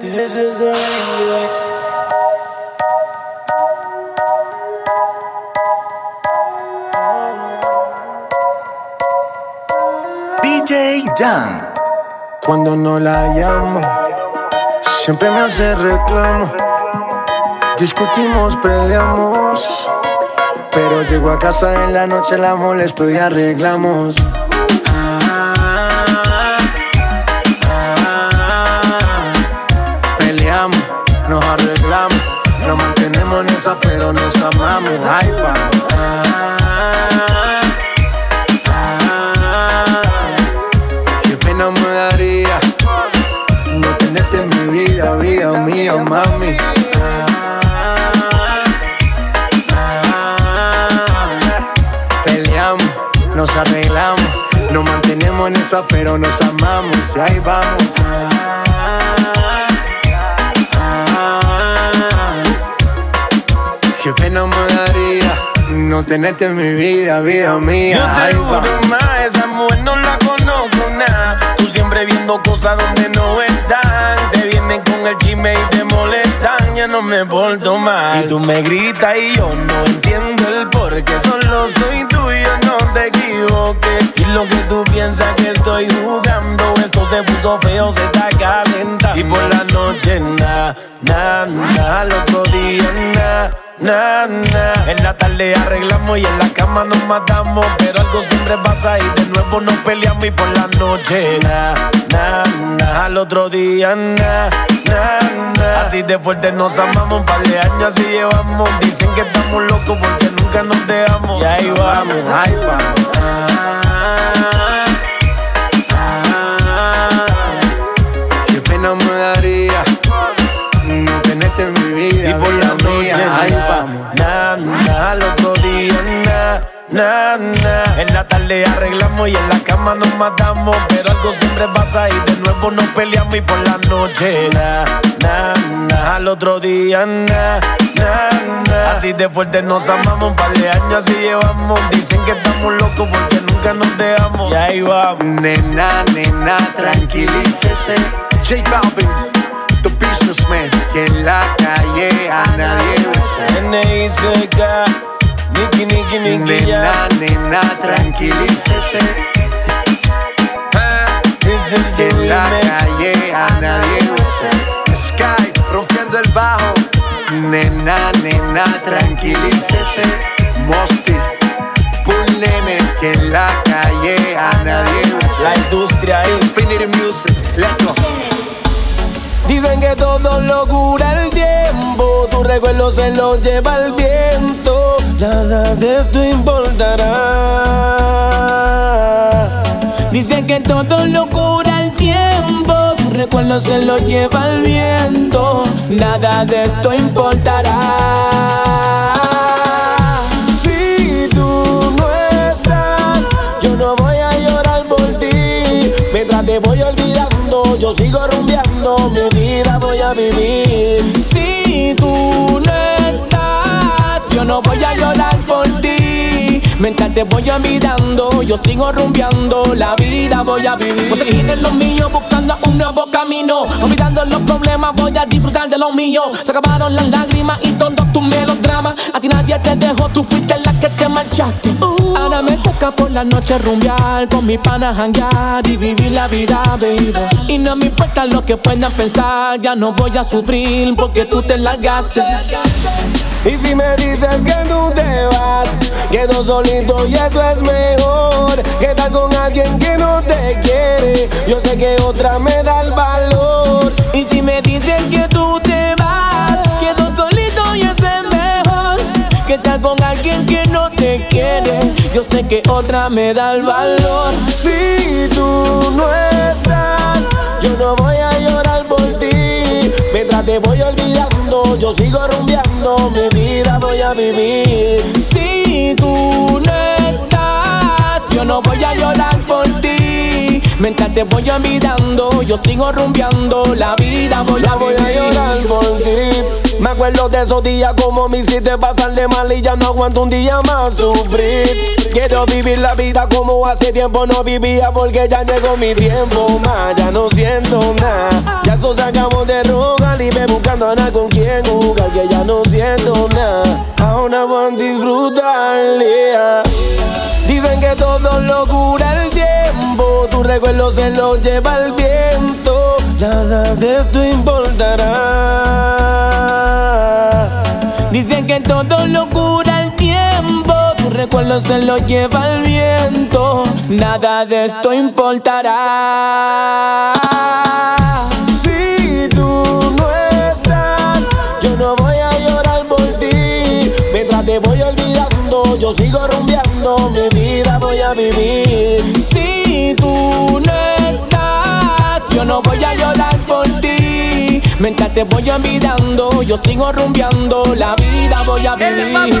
This is the remix. DJ Jan. Cuando no la llamo, siempre me hace reclamo. Discutimos, peleamos. Pero llego a casa en la noche, la molesto y arreglamos. Esa, pero nos amamos. Ay, Qué pena me daría no tenerte en mi vida, vida mía, mami. Peleamos, nos arreglamos, nos mantenemos en esa, pero nos amamos ahí vamos. Tenerte en mi vida, vida mía. Yo te juro más, esa mujer no la conozco nada. Tú siempre viendo cosas donde no están. Te vienen con el chisme y te molestan. Ya no me porto mal. Y tú me gritas y yo no entiendo el por qué. Solo soy tuyo, no te Y lo que tú piensas que estoy jugando, esto se puso feo, se está calentando. Y por la noche, na, na, na. Al otro día, na. Na, na. En la tarde arreglamos y en la cama nos matamos. Pero algo siempre pasa y de nuevo nos peleamos. Y por la noche, na, na. Al otro día, na, na. Así de fuerte nos amamos. Un par años así llevamos. Dicen que estamos locos porque nunca nos dejamos. Y ahí vamos, ahí vamos. Qué pena me daría no tenerte en mi vida. Y por la noche, mía, ahí vamos. na, na, al otro día, na, na, na. En la tarde arreglamos y en la cama nos matamos. Pero algo siempre pasa y de nuevo nos peleamos. Y por la noche, na, na, na, al otro día, na, na, na. Así de fuerte nos amamos, un par de años así llevamos. Dicen que estamos locos porque nunca nos dejamos. Y ahí vamos. Nena, nena, tranquilícese. J Balvin, the businessman, que en la calle a nadie besa. N.I.C.K. Niki, ya. Nena, nena, tranquilícese. Que en la calle a nadie besa. Sky, rompiendo el bajo. Nena, nena, tranquilícese. Mosty, Bull Nene, que en la calle a nadie La besa. industria. Infinity Music, let's go. Dicen que todo lo cura el tiempo, tu recuerdo se lo lleva el viento, nada de esto importará. Dicen que todo lo cura el tiempo, recuerdo se lo lleva el viento, nada de esto importará. Si tú no estás, yo no voy a llorar por ti. Mientras te voy olvidando, yo sigo rumbeando, mi vida voy a vivir. Mientras te voy olvidando, yo sigo rumbeando, la vida voy a vivir. Voy a seguir en lo mío, buscando un nuevo camino. Olvidando los problemas, voy a disfrutar de lo mío. Se acabaron las lágrimas y todos tus melodramas. A ti nadie te dejó, tú fuiste la que te marchaste. Ahora me toca por la noche rumbear, con mi pana janguear y vivir la vida, baby. Y no me importa lo que puedan pensar, ya no voy a sufrir porque tú te largaste. Y si me dices que tú te vas, quedo solito y eso es mejor. Que estar con alguien que no te quiere, yo sé que otra me da el valor. Y si me dicen que tú te vas, quedo solito y eso es mejor que estar con alguien que no te quiere. Yo sé que otra me da el valor. Si tú no estás, yo no voy a llorar por ti. Mientras te voy yo sigo rumbeando, mi vida voy a vivir. Si tú no estás, yo no voy a llorar por ti. Mientras te voy olvidando, yo sigo rumbeando, la vida voy Ya a voy a llorar por ti. Me acuerdo de esos días como me hiciste pasarle mal y ya no aguanto un día más sufrir. Quiero vivir la vida como hace tiempo no vivía porque ya llegó mi tiempo más. Ya no siento nada, ya eso se acabó de roncar. buscando a nada con quien jugar, que ya no siento nada. Ahora van a disfrutar, Dicen que todo lo cura el tiempo, tu recuerdo se lo lleva el viento. Nada de esto importará. Dicen que todo lo cura el tiempo, recuerdo se lo lleva el viento. Nada de esto importará. Si tú no estás, yo no voy a llorar por ti. Mientras te voy olvidando, yo sigo rumbeando, mi vida voy a vivir. Si tú no estás, yo no voy a llorar por ti. Mientras te voy olvidando, yo sigo rumbeando, la vida voy a vivir.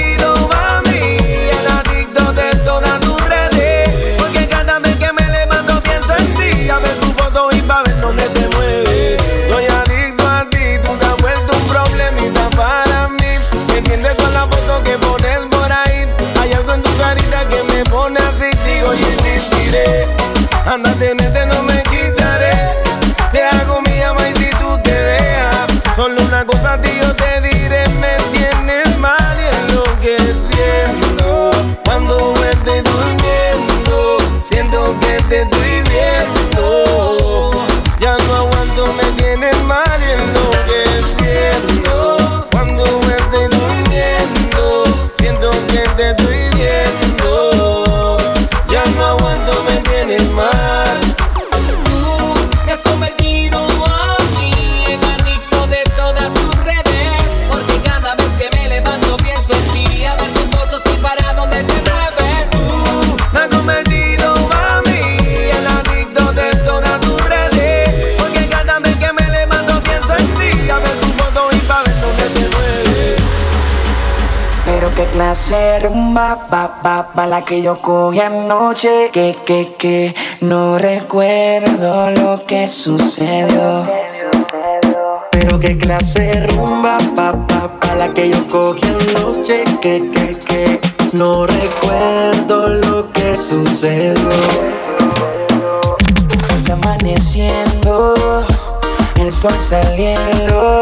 Anda, tenerte no me quitaré. Te hago mi ama y si tú te dejas. Solo una cosa yo te rumba, pa, pa, pa, la que yo cogí anoche. Que, que, que, no recuerdo lo que sucedió. Pero qué clase rumba, pa, pa, pa, la que yo cogí anoche, que, que, que, no recuerdo lo que sucedió. Está amaneciendo, el sol saliendo.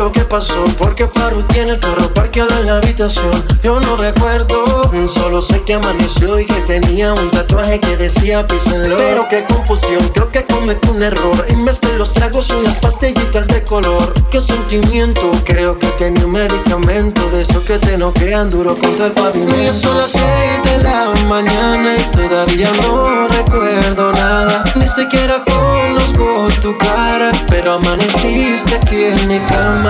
Lo que pasó Porque Faru tiene el carro parqueado en la habitación. Yo no recuerdo, solo sé que amaneció Y que tenía un tatuaje que decía písenlo Pero qué confusión, creo que cometí un error. En vez de los tragos unas pastillitas de color. Qué sentimiento, creo que tenía un medicamento De eso que te noquean duro contra el pavimento. Y son las seis de la mañana y todavía no recuerdo nada. Ni siquiera conozco tu cara Pero amaneciste aquí en mi cama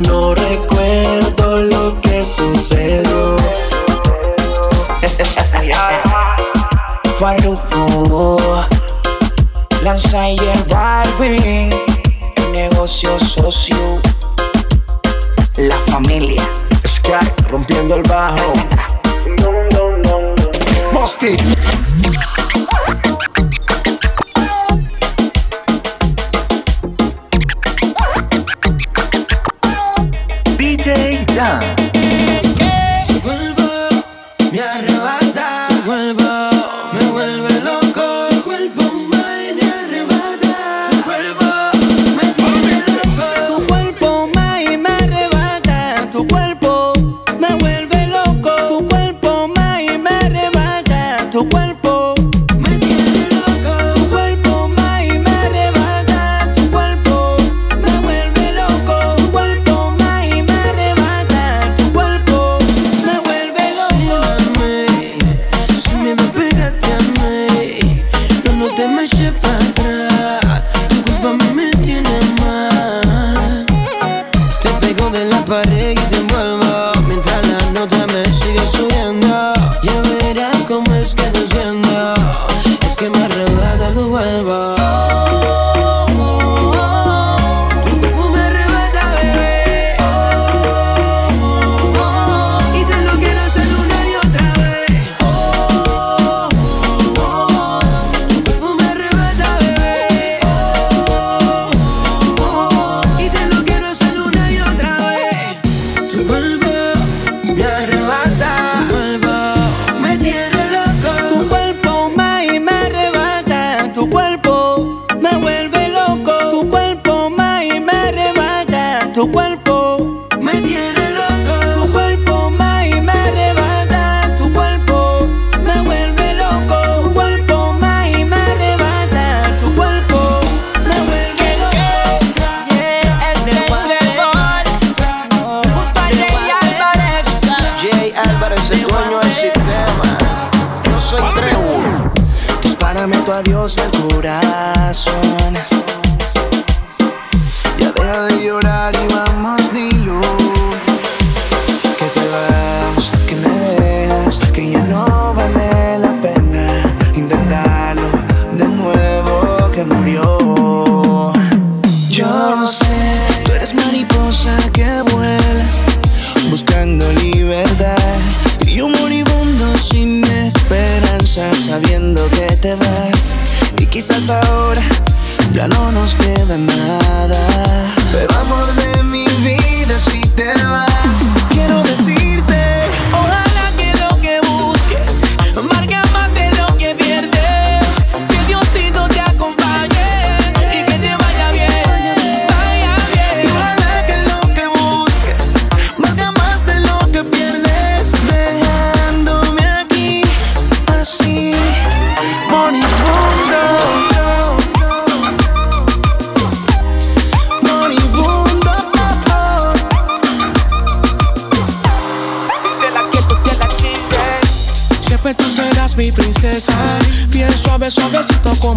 no recuerdo lo que sucedió. Farruko, Lanza y el Barbie, el negocio socio, la familia. Sky rompiendo el bajo. Mosty el corazón.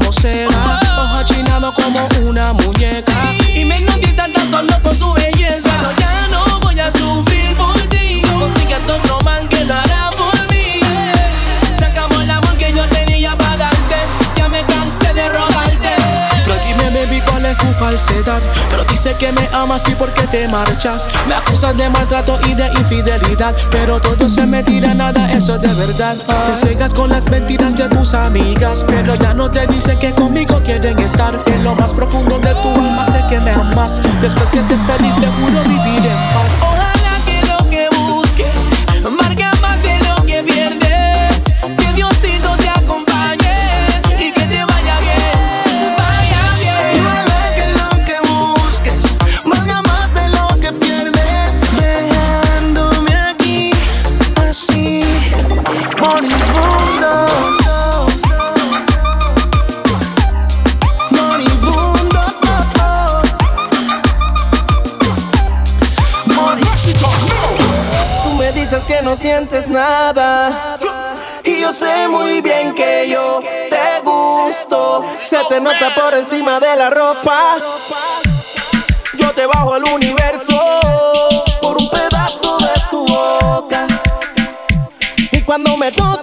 como cera, ojo chinado como una muñeca. Y menos dieta Pero dice que me amas y por qué te marchas. Me acusan de maltrato y de infidelidad. Pero todo se mentira, nada eso de verdad. Te cegas con las mentiras de tus amigas. Pero ya no te dice que conmigo quieren estar. En lo más profundo de tu alma sé que me amas. Después que te saliste, juro vivir en paz. sientes nada. Y yo sé muy bien que yo te gusto. Se te nota por encima de la ropa. Yo te bajo al universo por un pedazo de tu boca. Y cuando me tocas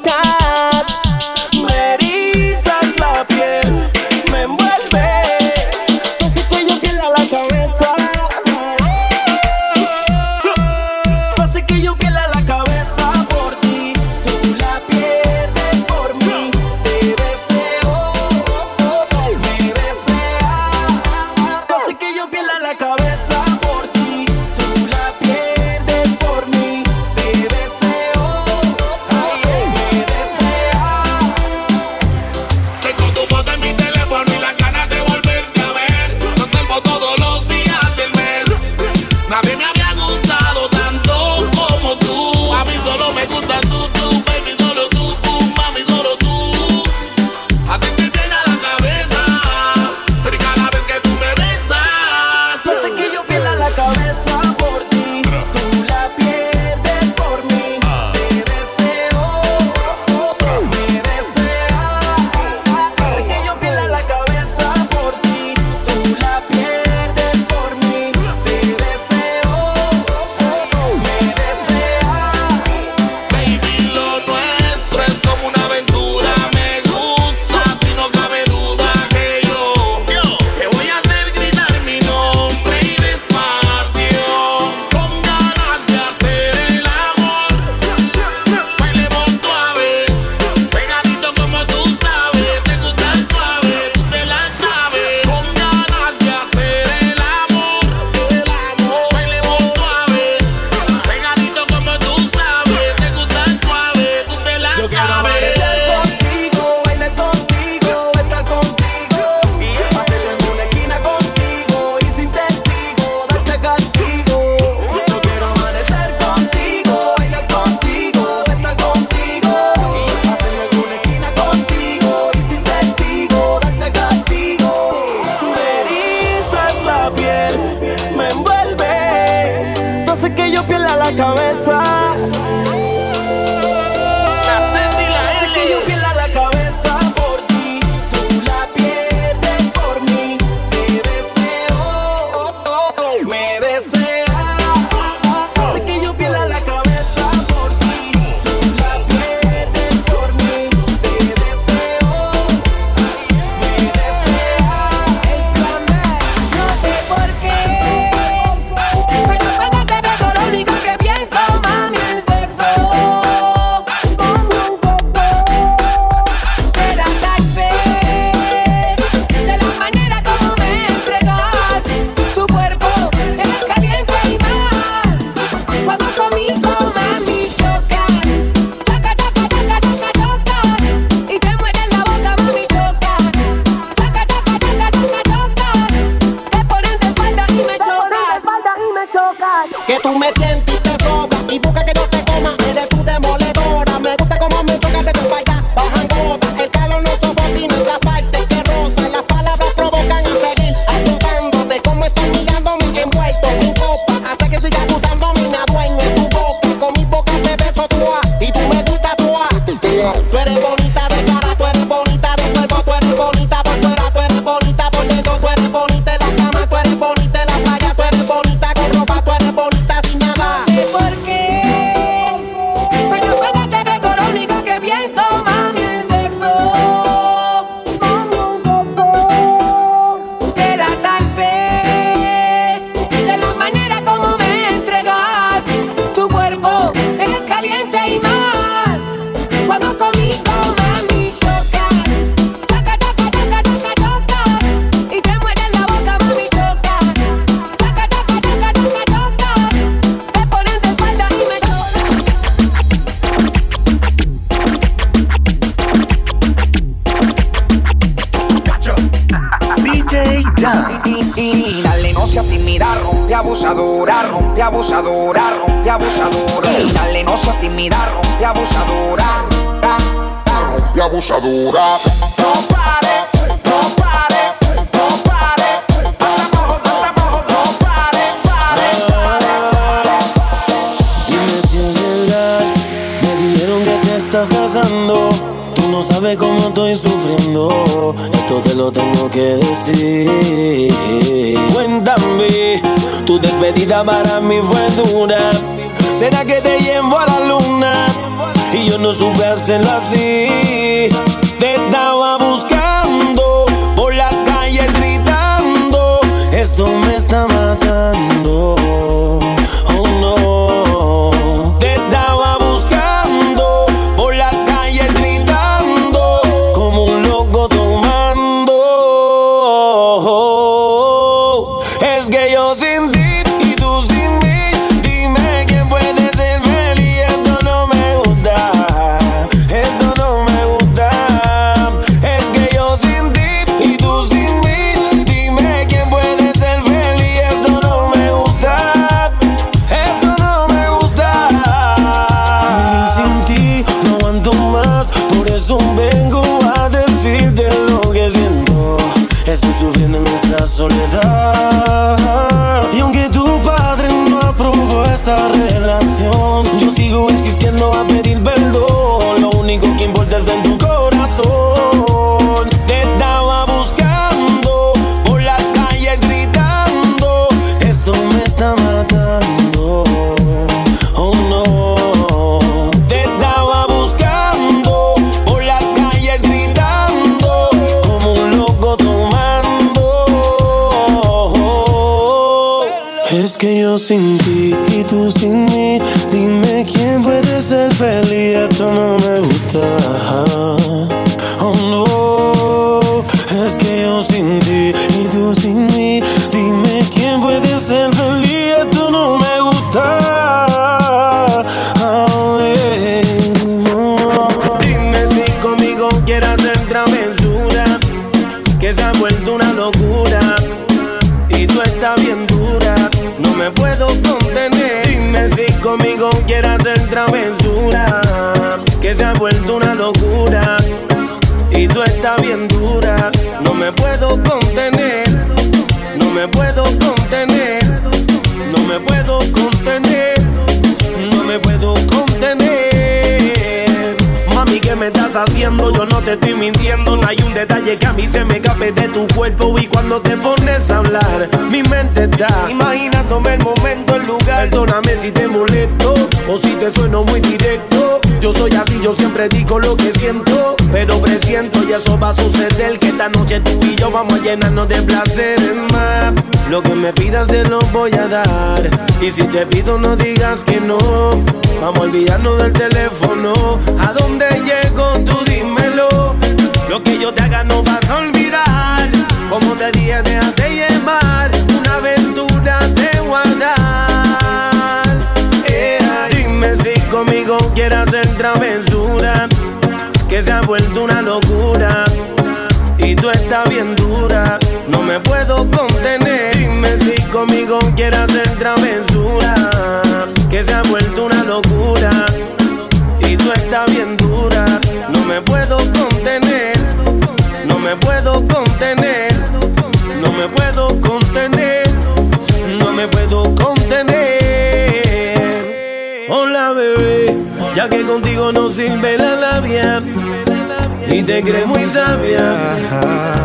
haciendo? Yo no te estoy mintiendo, no hay un detalle que a mí se me escape de tu cuerpo y cuando te pones a hablar, mi mente está imaginándome el momento, el lugar. Perdóname si te molesto o si te sueno muy directo. Yo soy así, yo siempre digo lo que siento, pero presiento y eso va a suceder que esta noche tú y yo vamos a llenarnos de placeres más. Lo que me pidas te lo voy a dar y si te pido no digas que no. Vamos a olvidarnos del teléfono. ¿A dónde llego? Tú dímelo. Lo que yo te haga no vas a olvidar. Como te dije, déjate llevar. Que se ha vuelto una locura. Y tú estás bien dura. No me puedo contener. Dime si conmigo quieres hacer travesura. Que se ha vuelto una locura. Y tú estás bien dura. No me puedo contener me puedo contener, no me puedo contener, no me puedo contener. Hola bebé, ya que contigo no sirve la labia y te crees muy sabia,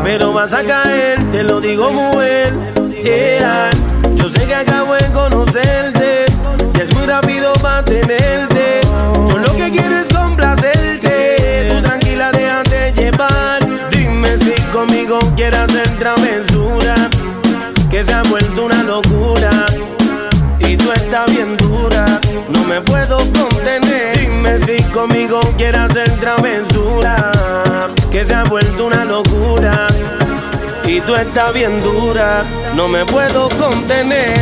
pero vas a caer, te lo digo mujer. Yeah. Yo sé que acabo de conocerte y es muy rápido para tenerte. Yo lo que quiero es complacerte, tú tranquila déjate llevar conmigo quiere hacer travesura, que se ha vuelto una locura. Y tú estás bien dura, no me puedo contener. Dime si conmigo quiere hacer travesura, que se ha vuelto una locura. Y tú estás bien dura, no me puedo contener,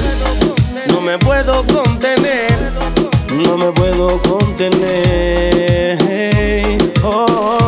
no me puedo contener, no me puedo contener. Oh, oh.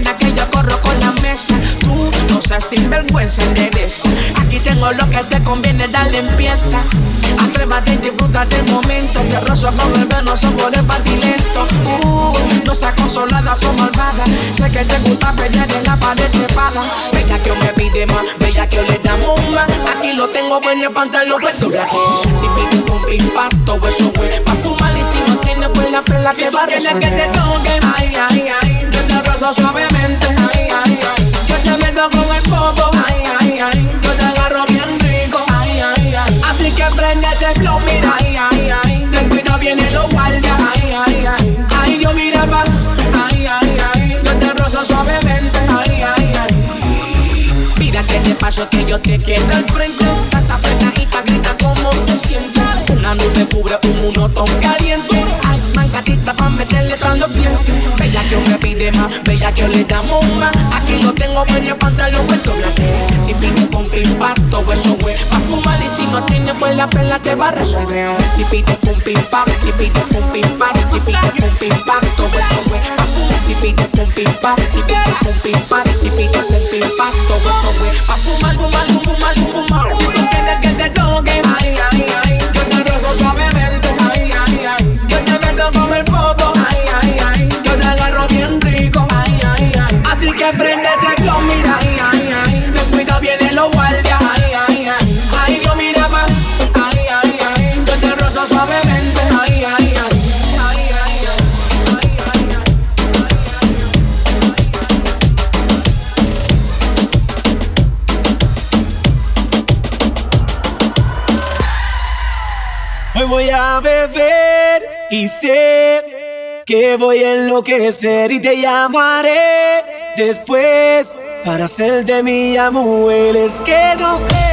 Lo que yo corro con la mesa. Tú no seas sinvergüenza, endereza. Aquí tengo lo que te conviene, dale empieza. Atrévate y disfruta del momento. Te rozo con el veno, sabores lento. Uh, no seas consolada, son malvada. Sé que te gusta pelear en la pared trepada. Bella que me pide más, bella que le damos más. Aquí lo tengo bueno, el pantalón puesto black. Si pide un impacto, eso fue pa' fumar y si no tiene pues la pela que va a que te toque. Ay, ay, ay, yo te rozo suavemente. Ay, ay, ay, yo te meto con el popo. Ay, ay, ay, yo te agarro bien rico. Ay, ay, ay, así que prende este flow, mira. Ay, ay, ay, ten cuidado, vienen los guardias. Ay, ay, ay, ay, yo mira pa. Ay, ay, ay, yo te rozo suavemente. Ay, ay, ay. Mira que te paso que yo te quiero al frente. Esa apretadita grita como se siente. Una nube cubre un monotón caliente. Ay, mangatita pa' meterle tras los dientes. Bella que me más, bella que le damos más. Aquí lo tengo el pantalón puesto blanque. Si pide con impacto, eso güey. Pa' fumar y si no tiene pues la pela te va a resolver. Si pide con impacto, si pide con impacto, si pide con impacto, eso güey. Pa' fumar, si pide con impacto, si pide con impacto, si pide con impacto, eso güey. Pa' fumar, fumar, fumar, fumar. Si tú quieres que te toque, ay, ay, ay. Yo te rozo suavemente, ay, ay, ay. Yo te meto con el suavemente, ay, ay, ay. Hoy voy a beber y sé que voy a enloquecer y te llamaré después para hacerte mi amor. Es que no sé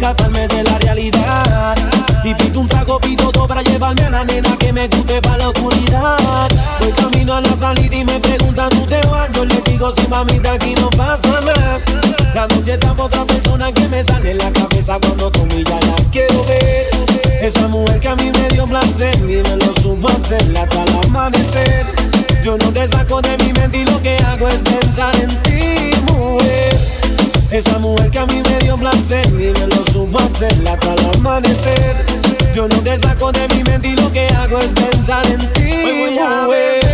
escaparme de la realidad. Y pido un trago, pido dos para llevarme a la nena que me guste para la oscuridad. Voy camino a la salida y me preguntan, ¿tú te vas? Yo le digo, sí, mamita, aquí no pasa nada. La noche está por otra persona que me sale en la cabeza cuando tú ya la quiero ver. Esa mujer que a mí me dio placer y me lo supo hacer hasta el amanecer. Yo no te saco de mi mente y lo que hago es pensar en ti, mujer. Esa mujer que a mí me dio placer y me lo supo hacer hasta el amanecer. Yo no te saco de mi mente y lo que hago es pensar en ti, voy a mujer.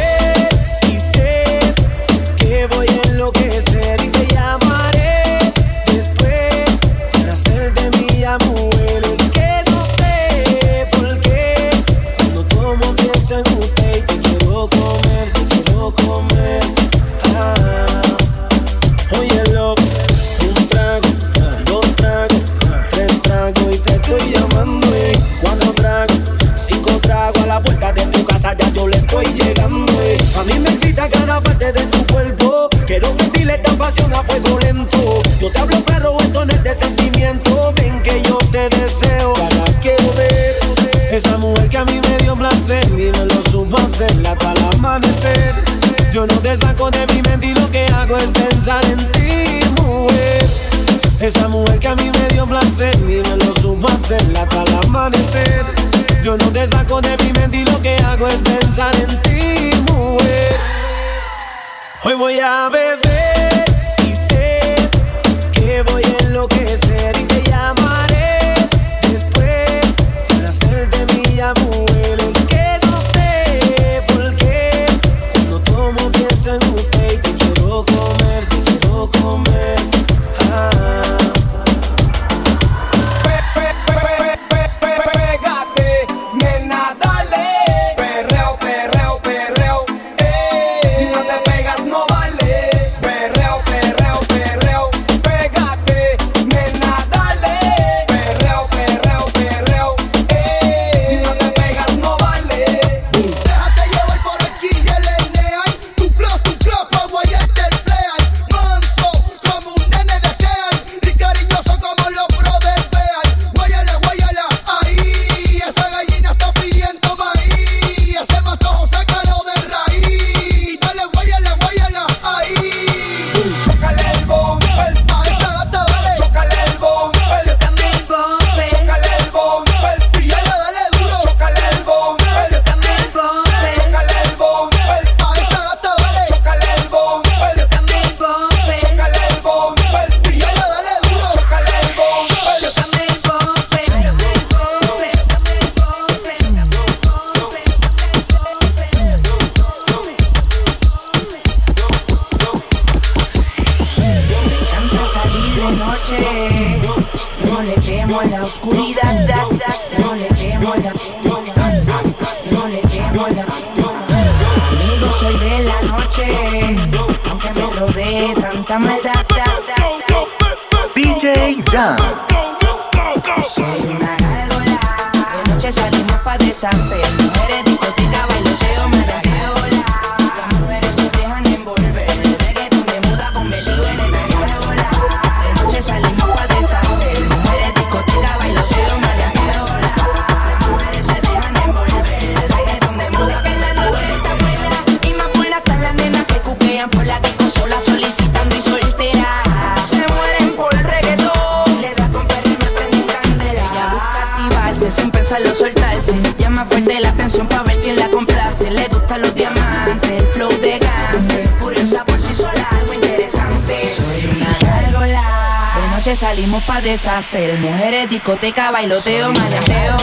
estamos pa' deshacer. Mujeres, discoteca, bailoteo, maleteo.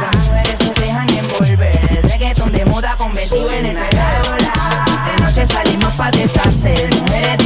Las mujeres se dejan envolver. El reggaeton de moda con en el. De noche salimos pa' deshacer. Mujeres,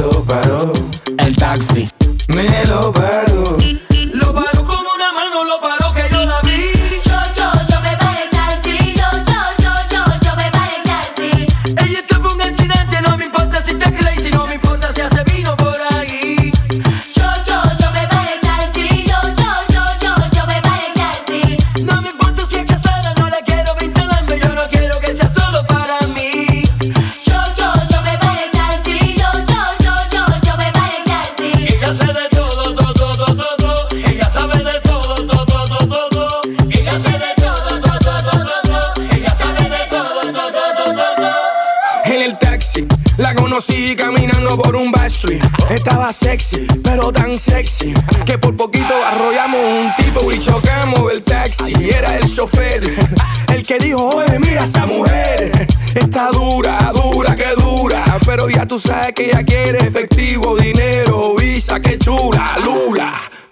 Estaba sexy, pero tan sexy que por poquito arrollamos un tipo y chocamos el taxi. Era el chofer el que dijo: Oye, mira esa mujer. Está dura, dura, que dura. Pero ya tú sabes que ella quiere efectivo, dinero, visa, que chula, lula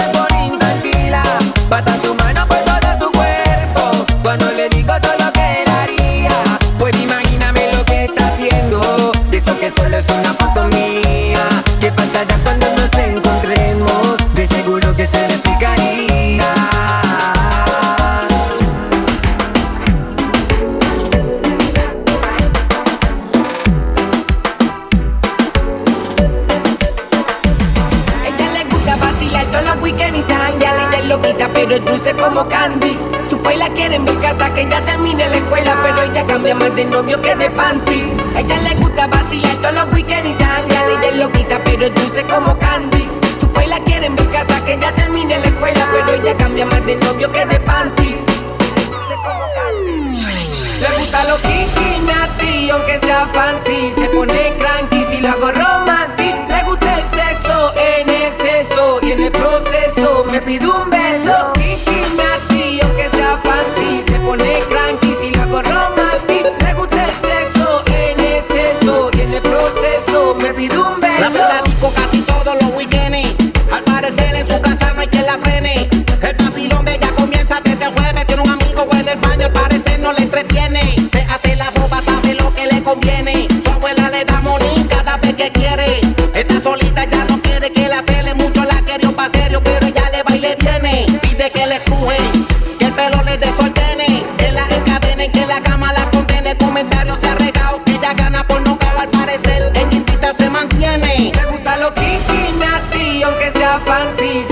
pasa bonita en these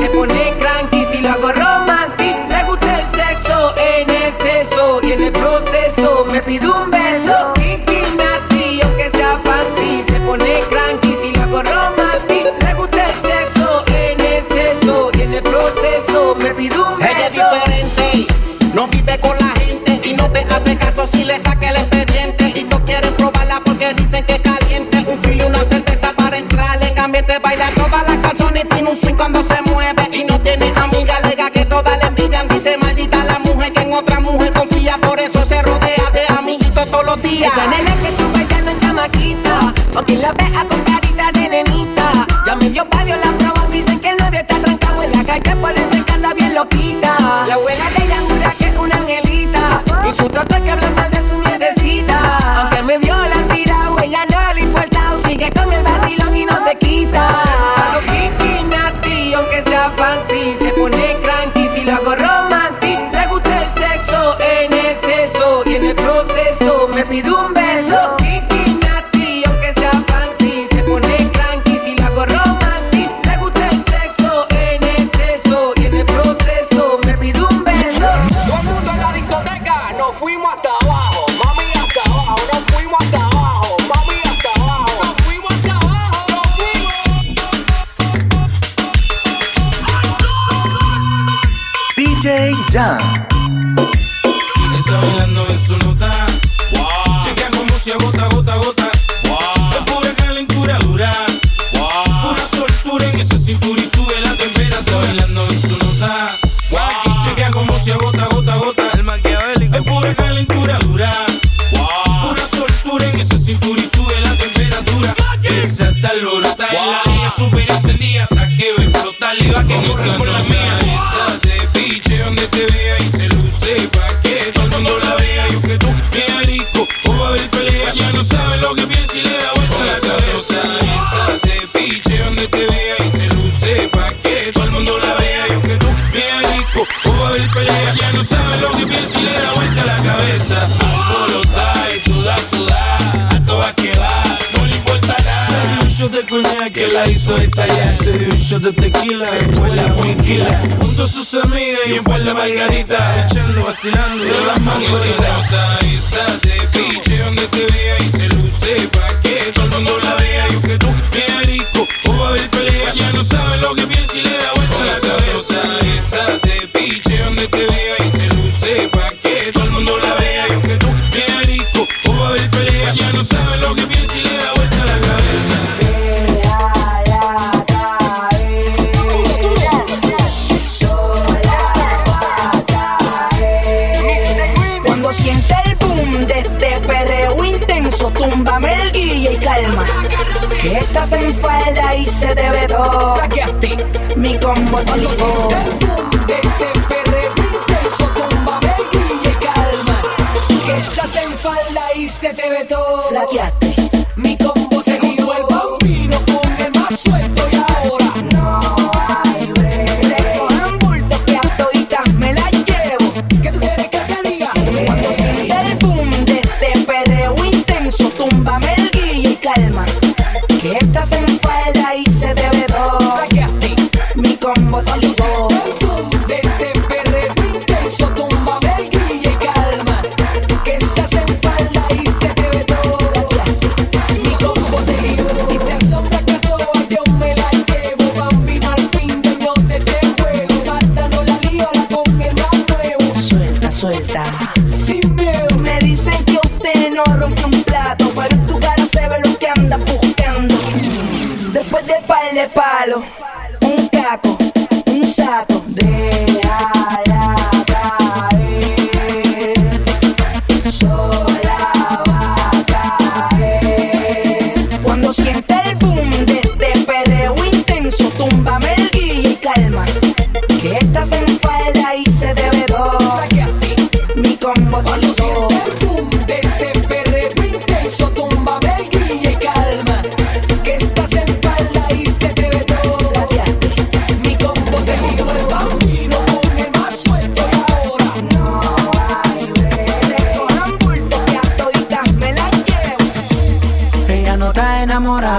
DJ Jam. Está bailando en su nota. Wow. Checa cómo se agota, gota, gota. Wow. Es pura calentura dura. Wow. Pura soltura en ese cintura y sube la temperatura. Está bailando en su nota. Wow. Checa cómo se agota, gota, gota. El maquiavélico. Es pura calentura dura. Wow. Pura soltura en ese cintura y sube la temperatura. Esa tal alborota wow. en la día super encendida hasta que va a explotar. Le va que no por la mía donde te vea y se luce pa' que todo el mundo la vea. Y aunque tú me rico o va a haber pelea, ya no sabes lo que piensa y le da vuelta la cabeza. Esa te piche donde te vea y se luce pa' que todo el mundo la vea. Y aunque tú me rico o va a haber pelea, ya no sabes lo que piensa y le da vuelta la cabeza. de coñac que la hizo estallar. Se dio un shot de tequila, fue la huinquila. Junto a sus amigas y un par de margaritas. Echando, vacilando de las mangoritas. Esa de piche donde te vea y se luce pa' que todo el mundo la vea. Yo que tú, bien rico, o va a haber pelea. Ya no sabe lo que piensa y le da Túmbame el guille y calma. Que estás en falda y se te ve todo. Traqueaste. Mi combo te ligó. De este perreo intenso, túmbame el y calma. Que estás en falda y se te ve todo. Flaqueaste.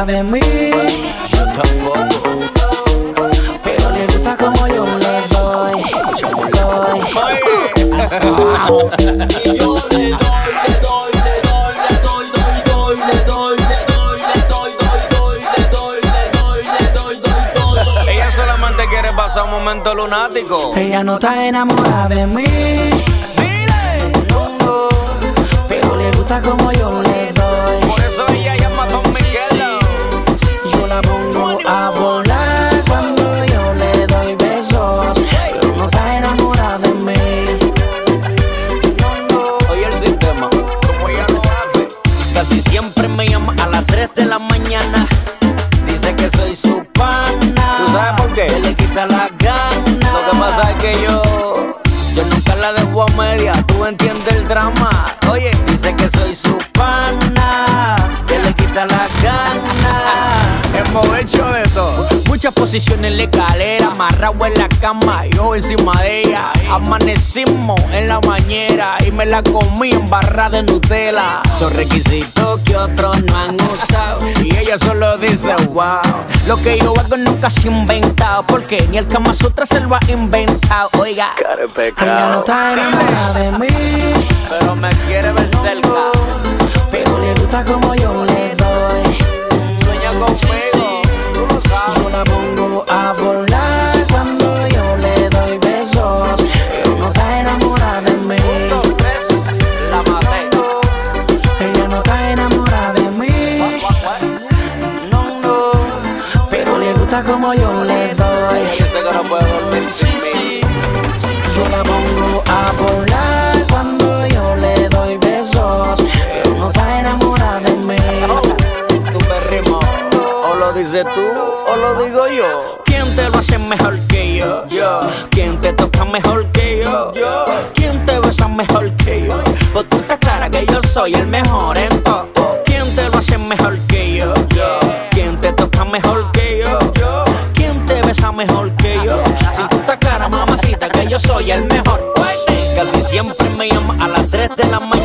de mí. Yo tampoco. Pero le gusta como yo le doy. Yo le doy. y yo le doy, le doy, le doy, le doy, le doy, le doy, le doy, doy. Ella solamente quiere pasar un momento lunático. Ella no está enamorada de mí. Dile. Pero le gusta como yo le doy. Muchas posiciones en la escalera, amarrado en la cama, yo encima de ella. Amanecimos en la bañera y me la comí en barra de Nutella. Son requisitos que otros no han usado y ella solo dice wow. Lo que yo hago nunca se ha inventado porque ni el Kama Sutra se lo ha inventado. Oiga, Ella no está enamorada de mí. pero me quiere ver cerca. Pero le gusta como yo le doy. Sueña conmigo, la dices tú, o lo digo yo. ¿Quién te lo hace mejor que yo? Yo. ¿Quién te toca mejor que yo? Yo. ¿Quién te besa mejor que yo? Pues tú estás clara que yo soy el mejor en todo. ¿Quién te lo hace mejor que yo? Yo. ¿Quién te toca mejor que yo? Yo. ¿Quién te besa mejor que yo? Si tú estás clara, mamacita, que yo soy el mejor. Casi siempre me llama a las 3 de la mañana.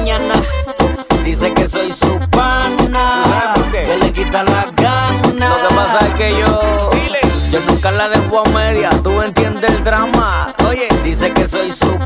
La dejo a media. Tú entiendes el drama. Oye, dice que soy su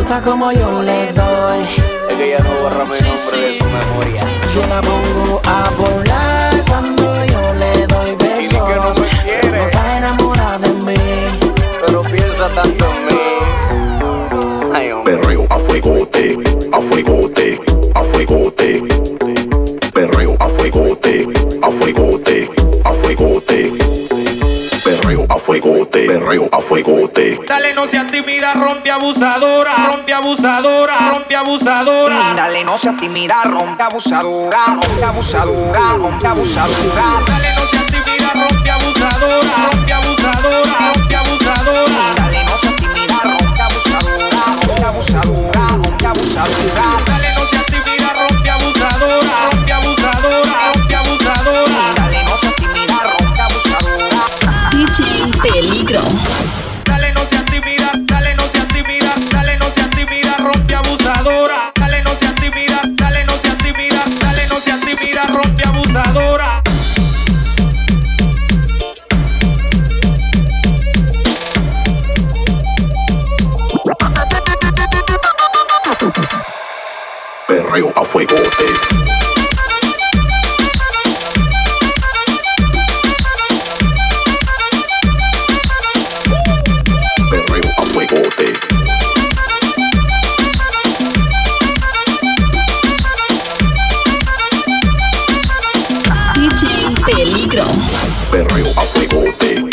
gusta como yo le doy. Es que ella no borra mi nombre de su memoria. Yo la pongo a volar cuando yo le doy besos. que no me quiere. No está enamorada de mí. Pero piensa tanto en mí. Ay. Perreo a fuegote, a fuegote, a fuegote. Perreo a fuegote. Dale, no seas tímida, rompe abusadora, rompe abusadora, rompe abusadora. Dale, no seas tímida, rompe abusadora, rompe abusadora, rompe abusadora. Dale, no seas tímida, rompe abusadora, rompe abusadora, rompe abusadora. Dale, no seas tímida, rompe abusadora, rompe abusadora, rompe abusadora. Peligro. Perreo a